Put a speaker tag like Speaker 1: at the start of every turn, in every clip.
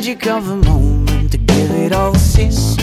Speaker 1: magic of a moment to give it all since.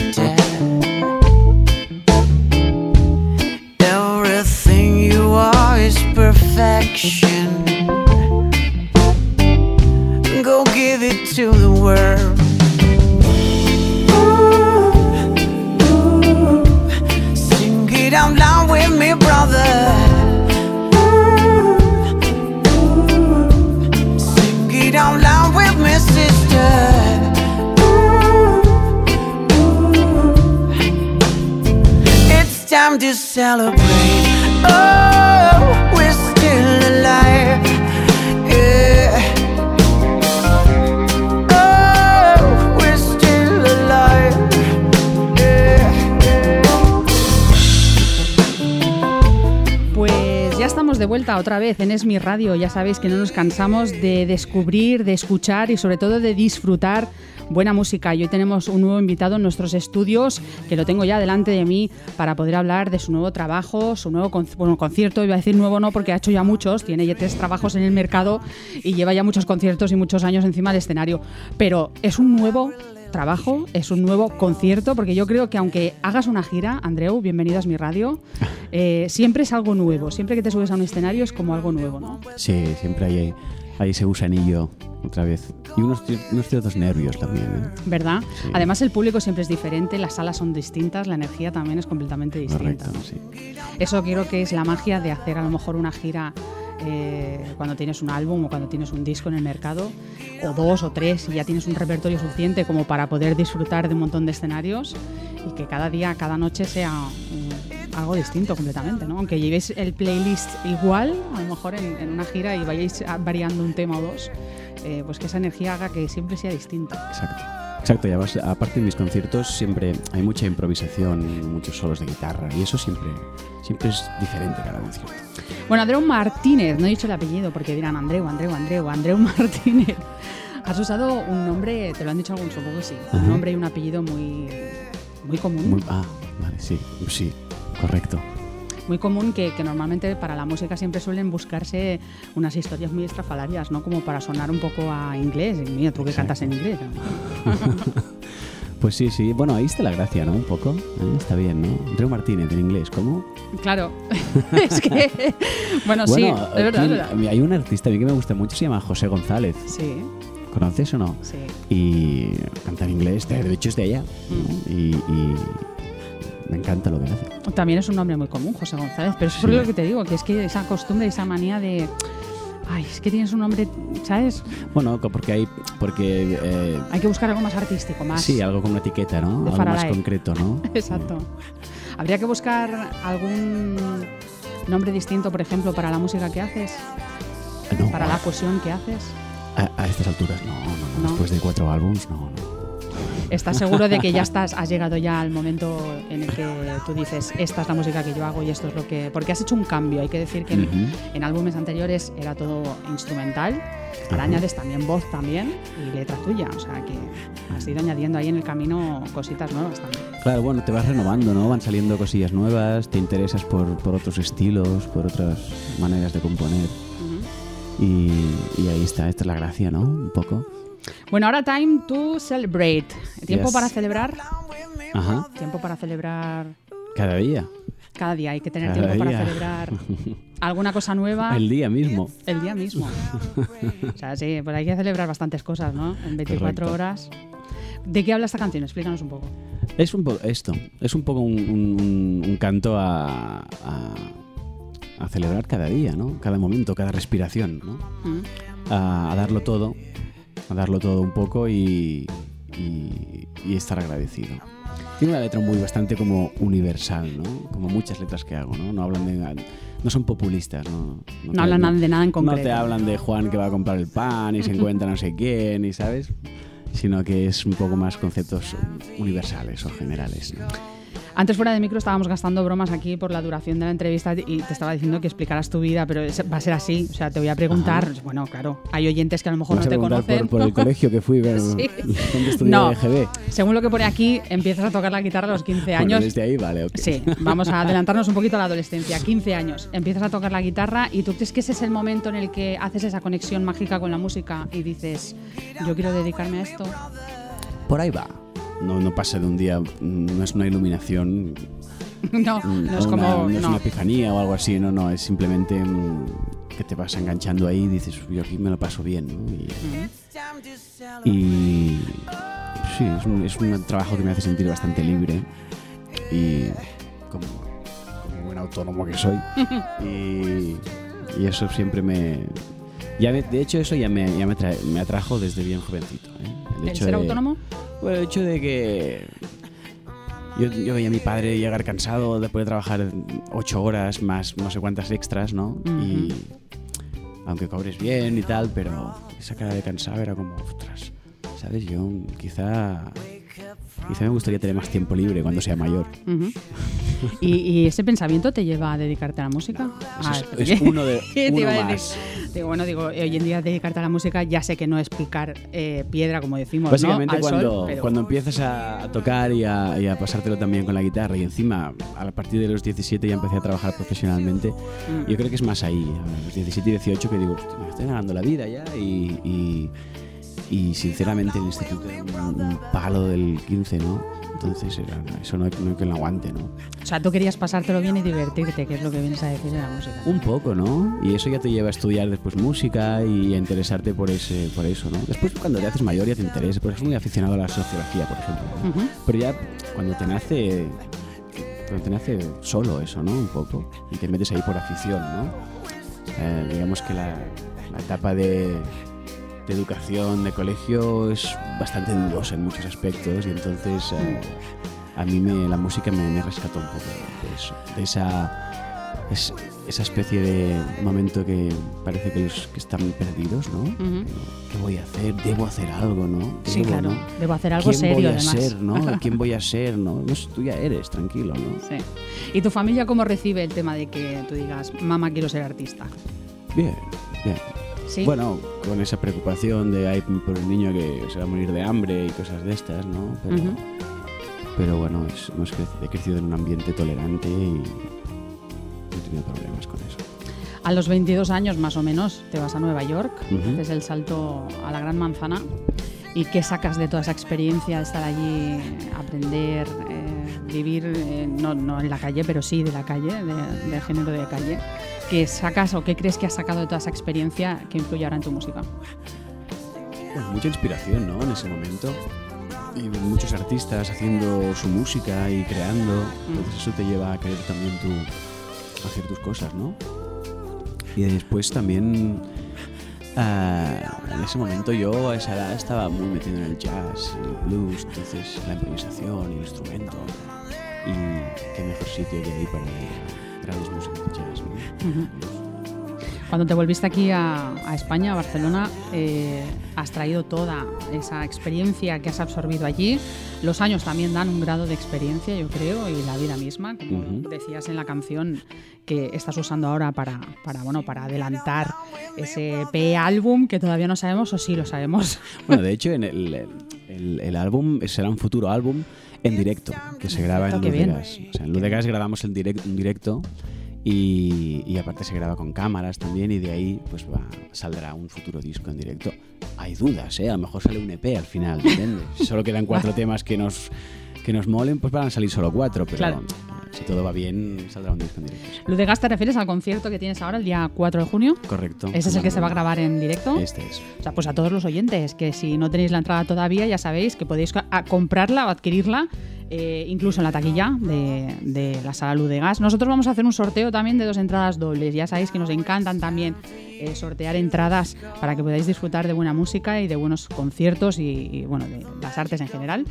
Speaker 2: Otra vez en Es mi radio. Ya sabéis que no nos cansamos de descubrir, de escuchar y sobre todo de disfrutar buena música. Y hoy tenemos un nuevo invitado en nuestros estudios, que lo tengo ya delante de mí para poder hablar de su nuevo trabajo, su nuevo concierto. Iba a decir nuevo no, porque ha hecho ya muchos, tiene ya tres trabajos en el mercado y lleva ya muchos conciertos y muchos años encima del escenario. Pero es un nuevo trabajo, es un nuevo concierto, porque yo creo que aunque hagas una gira, Andreu, bienvenido a mi radio, eh, siempre es algo nuevo, siempre que te subes a un escenario es como algo nuevo, ¿no?
Speaker 3: Sí, siempre hay ahí ese gusanillo otra vez. Y unos, unos ciertos nervios también. ¿eh?
Speaker 2: ¿Verdad? Además el público siempre es diferente, las salas son distintas, la energía también es completamente distinta.
Speaker 3: Correcto, sí.
Speaker 2: Eso creo que es la magia de hacer a lo mejor una gira eh, cuando tienes un álbum o cuando tienes un disco en el mercado, o dos o tres, y ya tienes un repertorio suficiente como para poder disfrutar de un montón de escenarios y que cada día, cada noche sea algo distinto completamente, ¿no? Aunque llevéis el playlist igual, a lo mejor en, una gira y vayáis variando un tema o dos, eh, pues que esa energía haga que siempre sea distinta.
Speaker 3: Exacto. Exacto, y aparte de mis conciertos siempre hay mucha improvisación, muchos solos de guitarra y eso siempre, siempre es diferente cada concierto.
Speaker 2: Bueno, Andreu Martínez, no he dicho el apellido porque dirán Andreu, Andreu, Andreu, Andreu Martínez. Has usado un nombre, te lo han dicho algún supongo que sí, un nombre y un apellido muy, muy común.
Speaker 3: ah, vale, sí, sí, correcto
Speaker 2: muy común que, normalmente para la música siempre suelen buscarse unas historias muy estrafalarias, ¿no? Como para sonar un poco a inglés. Mira, tú que cantas en inglés.
Speaker 3: Pues sí, sí. Bueno, ahí está la gracia, ¿no? Un poco. ¿eh? Está bien, ¿no? Andreu Martínez en inglés, ¿cómo?
Speaker 2: Claro. es que. Bueno, sí, es verdad,
Speaker 3: Hay un artista a mí que me gusta mucho, se llama José González.
Speaker 2: Sí.
Speaker 3: ¿Conoces o no?
Speaker 2: Sí.
Speaker 3: Y canta en inglés, de hecho es de allá. Mm. y, me encanta lo que hace.
Speaker 2: También es un nombre muy común, José González, pero eso es lo que te digo, que es que esa costumbre, esa manía de... Ay, es que tienes un nombre, ¿sabes?
Speaker 3: Bueno, porque hay... Porque,
Speaker 2: eh, hay que buscar algo más artístico, más...
Speaker 3: Sí, algo con una etiqueta, ¿no? algo más concreto, ¿no?
Speaker 2: Exacto. ¿Habría que buscar algún nombre distinto, por ejemplo, para la música que haces?
Speaker 3: No.
Speaker 2: ¿Para la fusión que haces?
Speaker 3: A, estas alturas, no, no, no, Después de cuatro álbums, no, no.
Speaker 2: ¿Estás seguro de que ya estás, has llegado ya al momento en el que tú dices, esta es la música que yo hago y esto es lo que... Porque has hecho un cambio, hay que decir que en, álbumes anteriores era todo instrumental, ahora añades también voz también y letra tuya, o sea que has ido añadiendo ahí en el camino cositas nuevas también.
Speaker 3: Claro, bueno, te vas renovando, ¿no? Van saliendo cosillas nuevas, te interesas por, por otros estilos, por otras maneras de componer. y, y ahí está, esta es la gracia, ¿no? Un poco.
Speaker 2: Bueno, ahora time to celebrate. ¿Tiempo para celebrar?
Speaker 3: Ajá.
Speaker 2: ¿Tiempo para celebrar?
Speaker 3: Cada día.
Speaker 2: Cada día hay que tener tiempo para celebrar alguna cosa nueva.
Speaker 3: El día mismo.
Speaker 2: El día mismo. o sea, sí, pues hay que celebrar bastantes cosas, ¿no? En 24 horas. ¿De qué habla esta canción? Explícanos un poco.
Speaker 3: Es un poco esto. Es un poco un, canto a, a, celebrar cada día, ¿no? Cada momento, cada respiración, ¿no? Mm. a darlo todo a darlo todo un poco y, y estar agradecido. Tiene una letra muy bastante como universal, ¿no? Como muchas letras que hago, ¿no? No hablan de no son populistas, ¿no?
Speaker 2: No, te, hablan de nada en concreto.
Speaker 3: No te hablan de Juan que va a comprar el pan y se encuentra no sé quién, y sabes, sino que es un poco más conceptos universales o generales. ¿no?
Speaker 2: Antes fuera de micro estábamos gastando bromas aquí por la duración de la entrevista y te estaba diciendo que explicaras tu vida, pero va a ser así. O sea, te voy a preguntar. Bueno, claro, hay oyentes que a lo mejor no te conocen.
Speaker 3: Por, el colegio que fui, pero sí. estudié
Speaker 2: no, Según lo que pone aquí, empiezas a tocar la guitarra a los 15 años.
Speaker 3: desde ahí, vale, ok.
Speaker 2: Sí, vamos a adelantarnos un poquito a la adolescencia. 15 años, empiezas a tocar la guitarra y tú crees que ese es el momento en el que haces esa conexión mágica con la música y dices, yo quiero dedicarme a esto.
Speaker 3: Por ahí va. No, no pasa de un día, no es una iluminación
Speaker 2: no, no es como.
Speaker 3: no es una epifanía o algo así, no, no, es simplemente mm, que te vas enganchando ahí y dices, yo aquí me lo paso bien, ¿no? Y, sí, es un, es un, trabajo que me hace sentir bastante libre y como, como buen autónomo que soy. y, y, eso siempre me. Ya de hecho, eso ya me, ya me, me atrajo desde bien jovencito. ¿eh?
Speaker 2: El, ser autónomo?
Speaker 3: Bueno, el hecho de que yo, veía a mi padre llegar cansado después de trabajar ocho horas más no sé cuántas extras, ¿no? Y aunque cobres bien y tal, pero esa cara de cansado era como, ostras, ¿sabes? Yo quizá Quizá me gustaría tener más tiempo libre cuando sea mayor.
Speaker 2: ¿Y, ese pensamiento te lleva a dedicarte a la música?
Speaker 3: es, ah, uno de uno más.
Speaker 2: Digo, bueno, digo, hoy en día dedicarte a la música ya sé que no es picar eh, piedra, como decimos.
Speaker 3: Básicamente, cuando, cuando empiezas a, tocar y a, pasártelo también con la guitarra, y encima a partir de los 17 ya empecé a trabajar profesionalmente, mm. yo creo que es más ahí, a los 17 y 18, que digo, me estoy ganando la vida ya y y sinceramente el instituto era un, palo del 15, ¿no? Entonces eso no hay, que lo aguante, ¿no?
Speaker 2: O sea, tú querías pasártelo bien y divertirte, que es lo que vienes a decir de la música.
Speaker 3: Un poco, ¿no? Y eso ya te lleva a estudiar después música y a interesarte por ese por eso, ¿no? Después cuando te haces mayor ya te interesa, porque soy muy aficionado a la sociología, por ejemplo. Pero ya cuando te nace cuando te nace solo eso, ¿no? Un poco. Y te metes ahí por afición, ¿no? Eh, digamos que la etapa de de educación, de colegio, es bastante dudosa en muchos aspectos y entonces eh, a mí me, la música me, me, rescató un poco de eso, de esa, esa especie de momento que parece que, los, que están perdidos, ¿no? ¿Qué voy a hacer? Debo hacer algo, ¿no?
Speaker 2: sí, claro. Debo hacer algo ¿Quién serio,
Speaker 3: voy
Speaker 2: a
Speaker 3: ser, ¿no? ¿Quién voy a ser, no? no? Tú ya eres, tranquilo, ¿no?
Speaker 2: Sí. ¿Y tu familia cómo recibe el tema de que tú digas, mamá, quiero ser artista?
Speaker 3: Bien, bien. Bueno, con esa preocupación de hay por el niño que se va a morir de hambre y cosas de estas, ¿no? Pero, bueno, hemos he crecido en un ambiente tolerante y no he tenido problemas con eso.
Speaker 2: A los 22 años más o menos te vas a Nueva York, uh el salto a la Gran Manzana. ¿Y qué sacas de toda esa experiencia de estar allí, aprender, eh, vivir, eh, no, no, en la calle, pero sí de la calle, de, de género de calle? ¿Qué sacas o qué crees que has sacado de toda esa experiencia que influye ahora en tu música?
Speaker 3: Bueno, mucha inspiración, ¿no? En ese momento. Y muchos artistas haciendo su música y creando. Mm. Entonces eso te lleva a querer también tú hacer tus cosas, ¿no? Y después también ah, en ese momento yo a esa edad estaba muy metido en el jazz, el blues, entonces la improvisación, el instrumento. Y qué mejor sitio que ahí para grandes músicos de jazz.
Speaker 2: Cuando te volviste aquí a, España, a Barcelona, eh, has traído toda esa experiencia que has absorbido allí. Los años también dan un grado de experiencia, yo creo, y la vida misma, como decías en la canción que estás usando ahora para, para, bueno, para adelantar ese P-álbum que todavía no sabemos o sí lo sabemos.
Speaker 3: Bueno, de hecho, en el, el, álbum será un futuro álbum en directo, que se graba en Ludegas. O sea, en Ludegas grabamos el directo, un directo y, aparte se graba con cámaras también y de ahí pues va, saldrá un futuro disco en directo. Hay dudas, ¿eh? A lo mejor sale un EP al final, ¿entiendes? solo quedan cuatro temas que nos, que nos molen, pues van a salir solo cuatro, pero si todo va bien, saldrá un disco en directo.
Speaker 2: Ludegas te refieres al concierto que tienes ahora el día 4 de junio?
Speaker 3: Correcto.
Speaker 2: ¿Ese es el que se va a grabar en directo?
Speaker 3: Este es.
Speaker 2: O sea, pues a todos los oyentes, que si no tenéis la entrada todavía, ya sabéis que podéis comprarla o adquirirla eh, incluso en la taquilla de, la sala Luz de Gas. Nosotros vamos a hacer un sorteo también de dos entradas dobles. Ya sabéis que nos encantan también eh, sortear entradas para que podáis disfrutar de buena música y de buenos conciertos y, bueno, de las artes en general.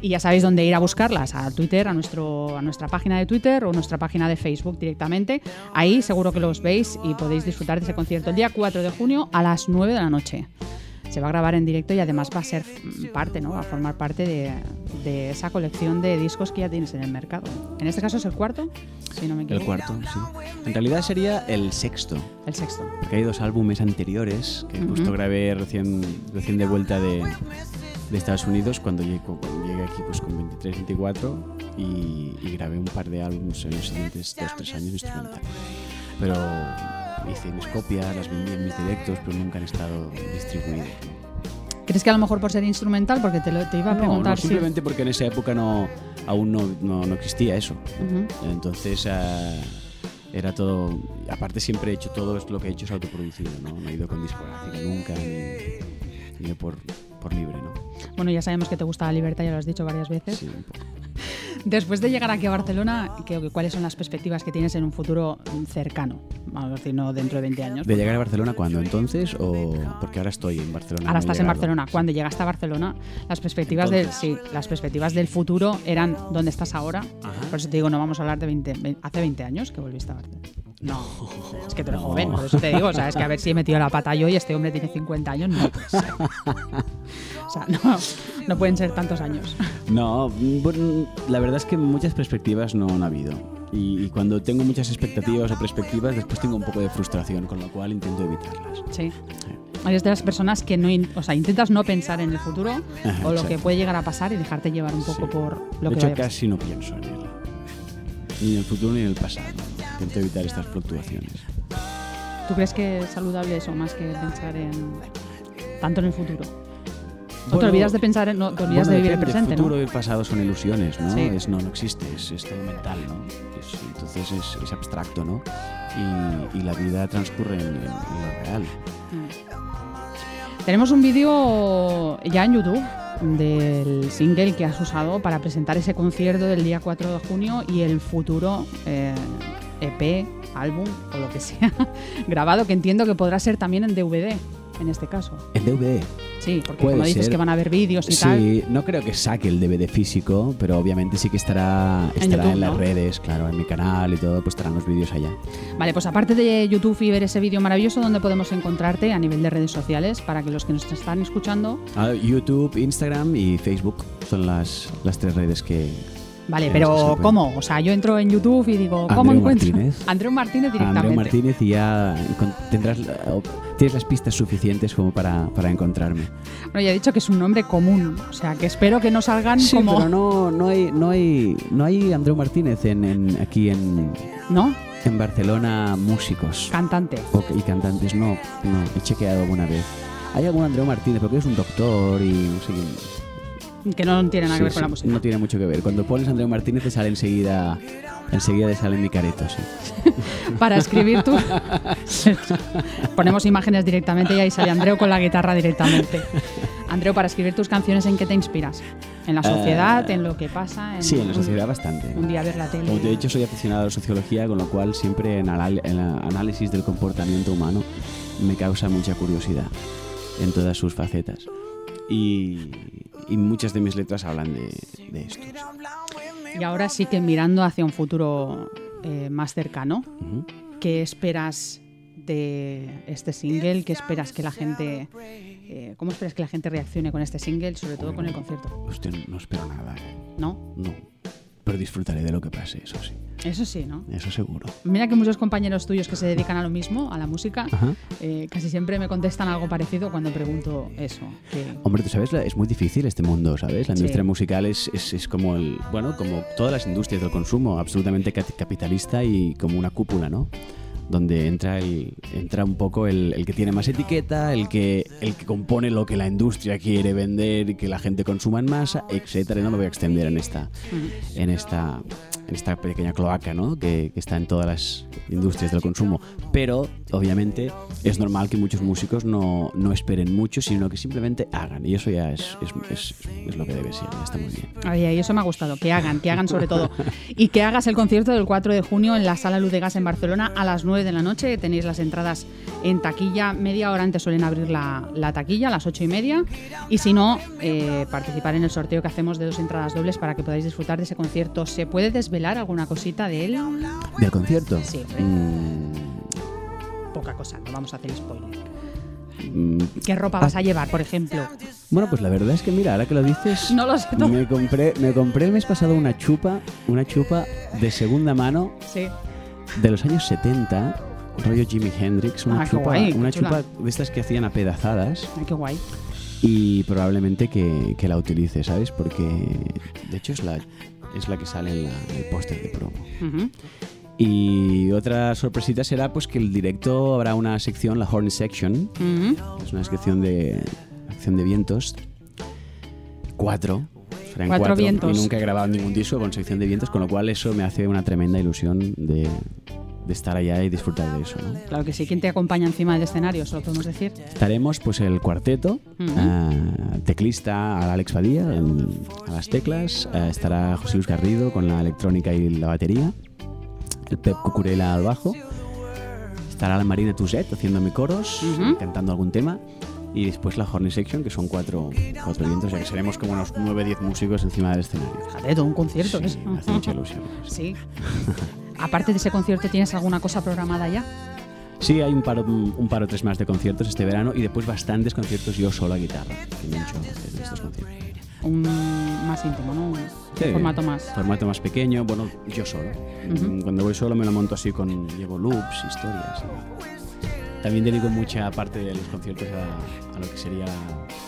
Speaker 2: Y ya sabéis dónde ir a buscarlas, a Twitter, a, nuestro, a nuestra página de Twitter o nuestra página de Facebook directamente. Ahí seguro que los veis y podéis disfrutar de ese concierto el día 4 de junio a las 9 de la noche. Se va a grabar en directo y además va a ser parte, ¿no? Va a formar parte de, de esa colección de discos que ya tienes en el mercado. En este caso es el cuarto, si no me equivoco.
Speaker 3: El cuarto, sí. En realidad sería el sexto.
Speaker 2: El sexto.
Speaker 3: Porque hay dos álbumes anteriores que justo grabé recién, recién de vuelta de, de Estados Unidos cuando llegué, cuando llegué aquí pues con 23, 24 y, y grabé un par de álbumes en los siguientes 2, 3 años instrumental. Pero hice mis copias, las vendí en mis directos, pero nunca han estado distribuidas. ¿no?
Speaker 2: ¿Crees que a lo mejor por ser instrumental? Porque te, lo, te iba a
Speaker 3: No,
Speaker 2: preguntar
Speaker 3: no,
Speaker 2: si-
Speaker 3: simplemente porque en esa época no, aún no, no, no existía eso.
Speaker 2: Ujú.
Speaker 3: Entonces ah, era todo. Aparte, siempre he hecho todo lo que he hecho es autoproducido, ¿no? No he ido con discográfica nunca, ni, ni por, por libre, ¿no?
Speaker 2: Bueno, ya sabemos que te gusta la libertad, ya lo has dicho varias veces.
Speaker 3: Sí, un poco.
Speaker 2: Después de llegar aquí a Barcelona, ¿qué- ¿cuáles son las perspectivas que tienes en un futuro cercano? Vamos a decir, no dentro de 20 años.
Speaker 3: ¿De llegar a Barcelona cuándo? ¿Entonces? ¿O porque ahora estoy en Barcelona?
Speaker 2: Ahora
Speaker 3: no
Speaker 2: estás en? Barcelona. Cuando llegaste a Barcelona, las perspectivas del sí, las perspectivas del futuro eran dónde estás ahora. Por eso te digo, no vamos a hablar de 20, ve- hace 20 años que volviste a Barcelona. No, es que tú eres
Speaker 3: No.
Speaker 2: joven, por eso te digo, o sea, es que a ver si he metido la pata yo y este hombre tiene 50 años, no puede ser. O sea, no, no pueden ser tantos años.
Speaker 3: No, bueno, la verdad es que muchas perspectivas no han habido. Y, y cuando tengo muchas expectativas o perspectivas, después tengo un poco de frustración, con lo cual intento evitarlas.
Speaker 2: Sí. Eres de las personas que no, o sea, intentas no pensar en el futuro
Speaker 3: Ajá,
Speaker 2: o lo que puede llegar a pasar y dejarte llevar un poco
Speaker 3: Sí.
Speaker 2: por lo
Speaker 3: de
Speaker 2: que
Speaker 3: hecho,
Speaker 2: vaya
Speaker 3: casi no pienso en él. Ni en el futuro ni en el pasado. Intento evitar estas fluctuaciones.
Speaker 2: ¿Tú crees que es saludable eso más que pensar en tanto en el futuro? o te
Speaker 3: Bueno,
Speaker 2: olvidas de pensar en, no, te olvidas
Speaker 3: Bueno,
Speaker 2: de vivir el presente,
Speaker 3: El futuro
Speaker 2: ¿no?
Speaker 3: y el pasado son ilusiones, ¿no?
Speaker 2: Sí.
Speaker 3: Es, no, no existe, es, es todo mental, ¿no? Es- entonces es, es abstracto, ¿no? Y, y la vida transcurre en, en- en lo real.
Speaker 2: Tenemos un vídeo ya en YouTube del single que has usado para presentar ese concierto del día 4 de junio y el futuro eh, EP, álbum o lo que sea grabado, que entiendo que podrá ser también en DVD en este caso.
Speaker 3: En DVD.
Speaker 2: Sí, porque
Speaker 3: Puede
Speaker 2: como dices
Speaker 3: ser.
Speaker 2: que van a haber vídeos y tal.
Speaker 3: Sí, no creo que saque el DVD físico, pero obviamente sí que estará,
Speaker 2: En
Speaker 3: estará en,
Speaker 2: YouTube,
Speaker 3: las
Speaker 2: ¿no?
Speaker 3: redes, claro, en mi canal y todo, pues estarán los vídeos allá.
Speaker 2: Vale, pues aparte de YouTube y ver ese vídeo maravilloso, ¿dónde podemos encontrarte a nivel de redes sociales para que los que nos están escuchando...
Speaker 3: Ah, YouTube, Instagram y Facebook son las, las tres redes que...
Speaker 2: Vale, pero
Speaker 3: sí,
Speaker 2: ¿cómo? O sea, yo entro en YouTube y digo, ¿cómo
Speaker 3: Andreu
Speaker 2: encuentro?
Speaker 3: Martínez.
Speaker 2: Andreu Martínez directamente.
Speaker 3: Andreu Martínez y ya tendrás tienes las pistas suficientes como para, para encontrarme.
Speaker 2: Bueno, ya he dicho que es un nombre común, o sea, que espero que no salgan
Speaker 3: Sí,
Speaker 2: como...
Speaker 3: pero no, no hay no hay no hay Andreu Martínez en, en- aquí en,
Speaker 2: ¿No?
Speaker 3: en Barcelona músicos
Speaker 2: Cantante.
Speaker 3: o- y cantantes no no he chequeado alguna vez. Hay algún Andreu Martínez porque es un doctor y no sé quién.
Speaker 2: Que no tiene nada que
Speaker 3: Sí,
Speaker 2: ver con la música.
Speaker 3: No tiene mucho que ver. Cuando pones Andreu Martínez te sale enseguida enseguida te sale mi careto, sí.
Speaker 2: Para escribir tú... Ponemos imágenes directamente y ahí sale Andreu con la guitarra directamente. Andreu, para escribir tus canciones, ¿en qué te inspiras? ¿En la sociedad?
Speaker 3: Eh,
Speaker 2: ¿En lo que pasa?
Speaker 3: Sí, en la
Speaker 2: un-
Speaker 3: sociedad bastante.
Speaker 2: Un día ver la tele.
Speaker 3: Como te he dicho, soy aficionado a la sociología, con lo cual siempre en el análisis del comportamiento humano me causa mucha curiosidad en todas sus facetas. Y, y muchas de mis letras hablan de, de esto.
Speaker 2: Y ahora sí que mirando hacia un futuro eh, más cercano,
Speaker 3: Ujú.
Speaker 2: ¿qué esperas de este single? ¿Qué esperas que la gente... eh, ¿Cómo esperas que la gente reaccione con este single, sobre todo con el concierto?
Speaker 3: Hostia, no espero nada, ¿eh?
Speaker 2: ¿No?
Speaker 3: No. Pero disfrutaré de lo que pase, eso sí.
Speaker 2: Eso sí, ¿no?
Speaker 3: Eso seguro.
Speaker 2: Mira que muchos compañeros tuyos que se dedican a lo mismo, a la música, eh, casi siempre me contestan algo parecido cuando pregunto eso. que-
Speaker 3: Hombre, tú sabes, es muy difícil este mundo, ¿sabes? La
Speaker 2: Sí.
Speaker 3: industria musical es, es, es como el, bueno, como todas las industrias del consumo, absolutamente ca- capitalista y como una cúpula, ¿no? Donde entra el, entra un poco el, el que tiene más etiqueta, el que, el que compone lo que la industria quiere vender y que la gente consuma en masa, etcétera. Y no me voy a extender en esta, en esta, en esta pequeña cloaca, ¿no? Que, que está en todas las industrias del consumo. Pero, obviamente, es normal que muchos músicos no, no esperen mucho, sino que simplemente hagan. Y eso ya es, es, es- es lo que debe ser, ya está muy bien.
Speaker 2: Ay, ay, eso me ha gustado, que hagan, que hagan sobre todo. Y que hagas el concierto del 4 de junio en la Sala Luz de Gas en Barcelona a las 9 9 de la noche. Tenéis las entradas en taquilla. Media hora antes suelen abrir la, la taquilla, a las 8 y media. Y si no, eh, participar en el sorteo que hacemos de dos entradas dobles para que podáis disfrutar de ese concierto. ¿Se puede desvelar alguna cosita de él?
Speaker 3: ¿Del concierto?
Speaker 2: Sí.
Speaker 3: Mm,
Speaker 2: Poca cosa, no vamos a hacer spoiler.
Speaker 3: mm,
Speaker 2: ¿Qué ropa vas a llevar, por ejemplo?
Speaker 3: bueno, pues la verdad es que mira, ahora que lo dices,
Speaker 2: No lo sé. no.
Speaker 3: me compré, me compré el mes pasado una chupa, una chupa de segunda mano
Speaker 2: Sí.
Speaker 3: De los años 70, rollo Jimi Hendrix, una
Speaker 2: Ah,
Speaker 3: chupa,
Speaker 2: guay,
Speaker 3: una chupa de estas que hacían apedazadas
Speaker 2: Ay, qué guay.
Speaker 3: y probablemente que, que la utilice, ¿sabes? Porque de hecho es la, es la que sale en, la- en el póster de promo. Y otra sorpresita será pues que el directo habrá una sección, la Horn Section, es una sección de acción de vientos. Cuatro. Serán
Speaker 2: Cuatro vientos.
Speaker 3: Y nunca he grabado ningún disco con sección de vientos, con lo cual eso me hace una tremenda ilusión de, de estar allá y disfrutar de eso. ¿no?
Speaker 2: Claro que sí. ¿Quién te acompaña encima del escenario? Eso lo podemos decir.
Speaker 3: Estaremos pues el cuarteto,
Speaker 2: Ujú.
Speaker 3: ah, teclista Alex Badía en- a las teclas, ah, estará José Luis Garrido con la electrónica y la batería, el Pep Cucurella al bajo, estará la Marina Tuset haciéndome coros,
Speaker 2: Ujú.
Speaker 3: cantando algún tema. Y después la Horny Section, que son cuatro, cuatro vientos, ya que seremos como unos 9-10 músicos encima del escenario.
Speaker 2: Fíjate, todo un concierto.
Speaker 3: Sí,
Speaker 2: ¿ves?
Speaker 3: me hace mucha ilusión.
Speaker 2: Sí. Aparte de ese concierto, ¿tienes alguna cosa programada ya?
Speaker 3: Sí, hay un paro, un paro tres más de conciertos este verano y después bastantes conciertos yo solo a guitarra, que me he hecho estos conciertos.
Speaker 2: Un más íntimo, ¿no? Un
Speaker 3: Sí.
Speaker 2: formato más.
Speaker 3: Formato más pequeño, bueno, yo solo.
Speaker 2: Ujú.
Speaker 3: Cuando voy solo me lo monto así con. Llevo loops, historias. y- También dedico mucha parte de los conciertos a, a lo que sería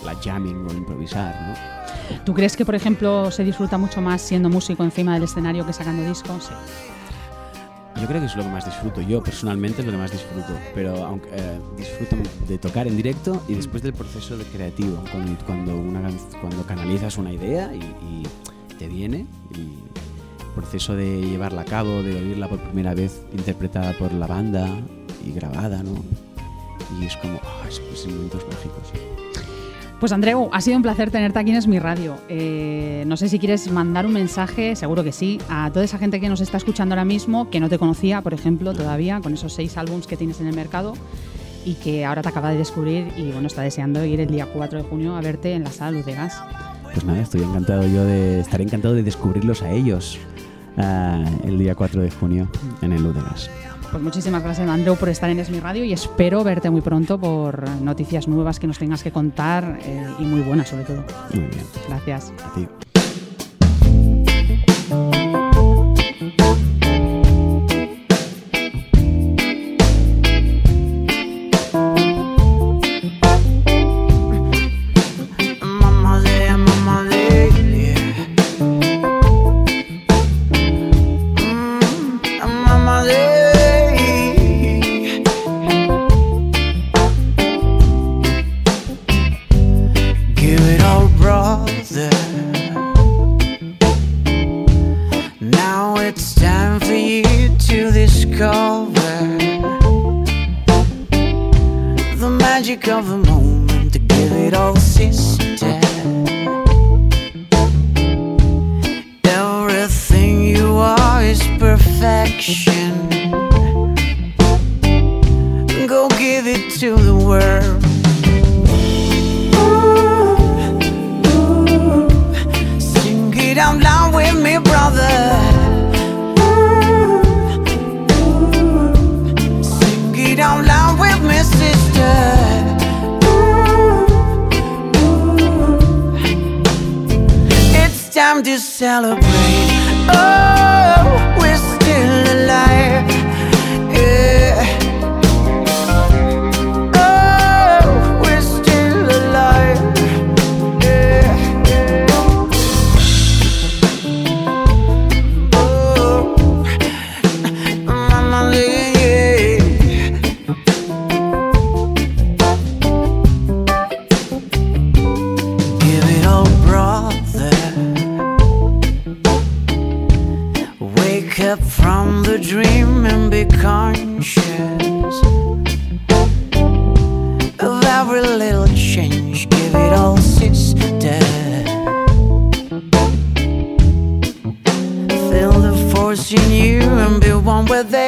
Speaker 3: la jamming o improvisar, ¿no?
Speaker 2: ¿Tú crees que, por ejemplo, se disfruta mucho más siendo músico encima del escenario que sacando discos? Sí.
Speaker 3: Yo creo que es lo que más disfruto. Yo personalmente es lo que más disfruto. Pero aunque eh, disfruto de tocar en directo y después del proceso de creativo, cuando, cuando, una, cuando canalizas una idea y, y te viene, y el proceso de llevarla a cabo, de oírla por primera vez interpretada por la banda y grabada, ¿no? Y es como, ah, es momentos mágicos.
Speaker 2: Pues Andreu, ha sido un placer tenerte aquí en Es mi Radio. Eh, no sé si quieres mandar un mensaje, seguro que sí, a toda esa gente que nos está escuchando ahora mismo, que no te conocía, por ejemplo, todavía, con esos seis álbums que tienes en el mercado y que ahora te acaba de descubrir y bueno, está deseando ir el día 4 de junio a verte en la sala Luz de Gas.
Speaker 3: Pues nada, estoy encantado yo de. Estaré encantado de descubrirlos a ellos ah, el día 4 de junio en el Ludegas.
Speaker 2: Pues muchísimas gracias, Andreu, por estar en Es mi Radio y espero verte muy pronto por noticias nuevas que nos tengas que contar eh, y muy buenas sobre todo.
Speaker 3: Muy bien,
Speaker 2: Gracias.
Speaker 3: a ti.
Speaker 1: you come for a moment to give it all a sis? Time to celebrate. Oh, one where they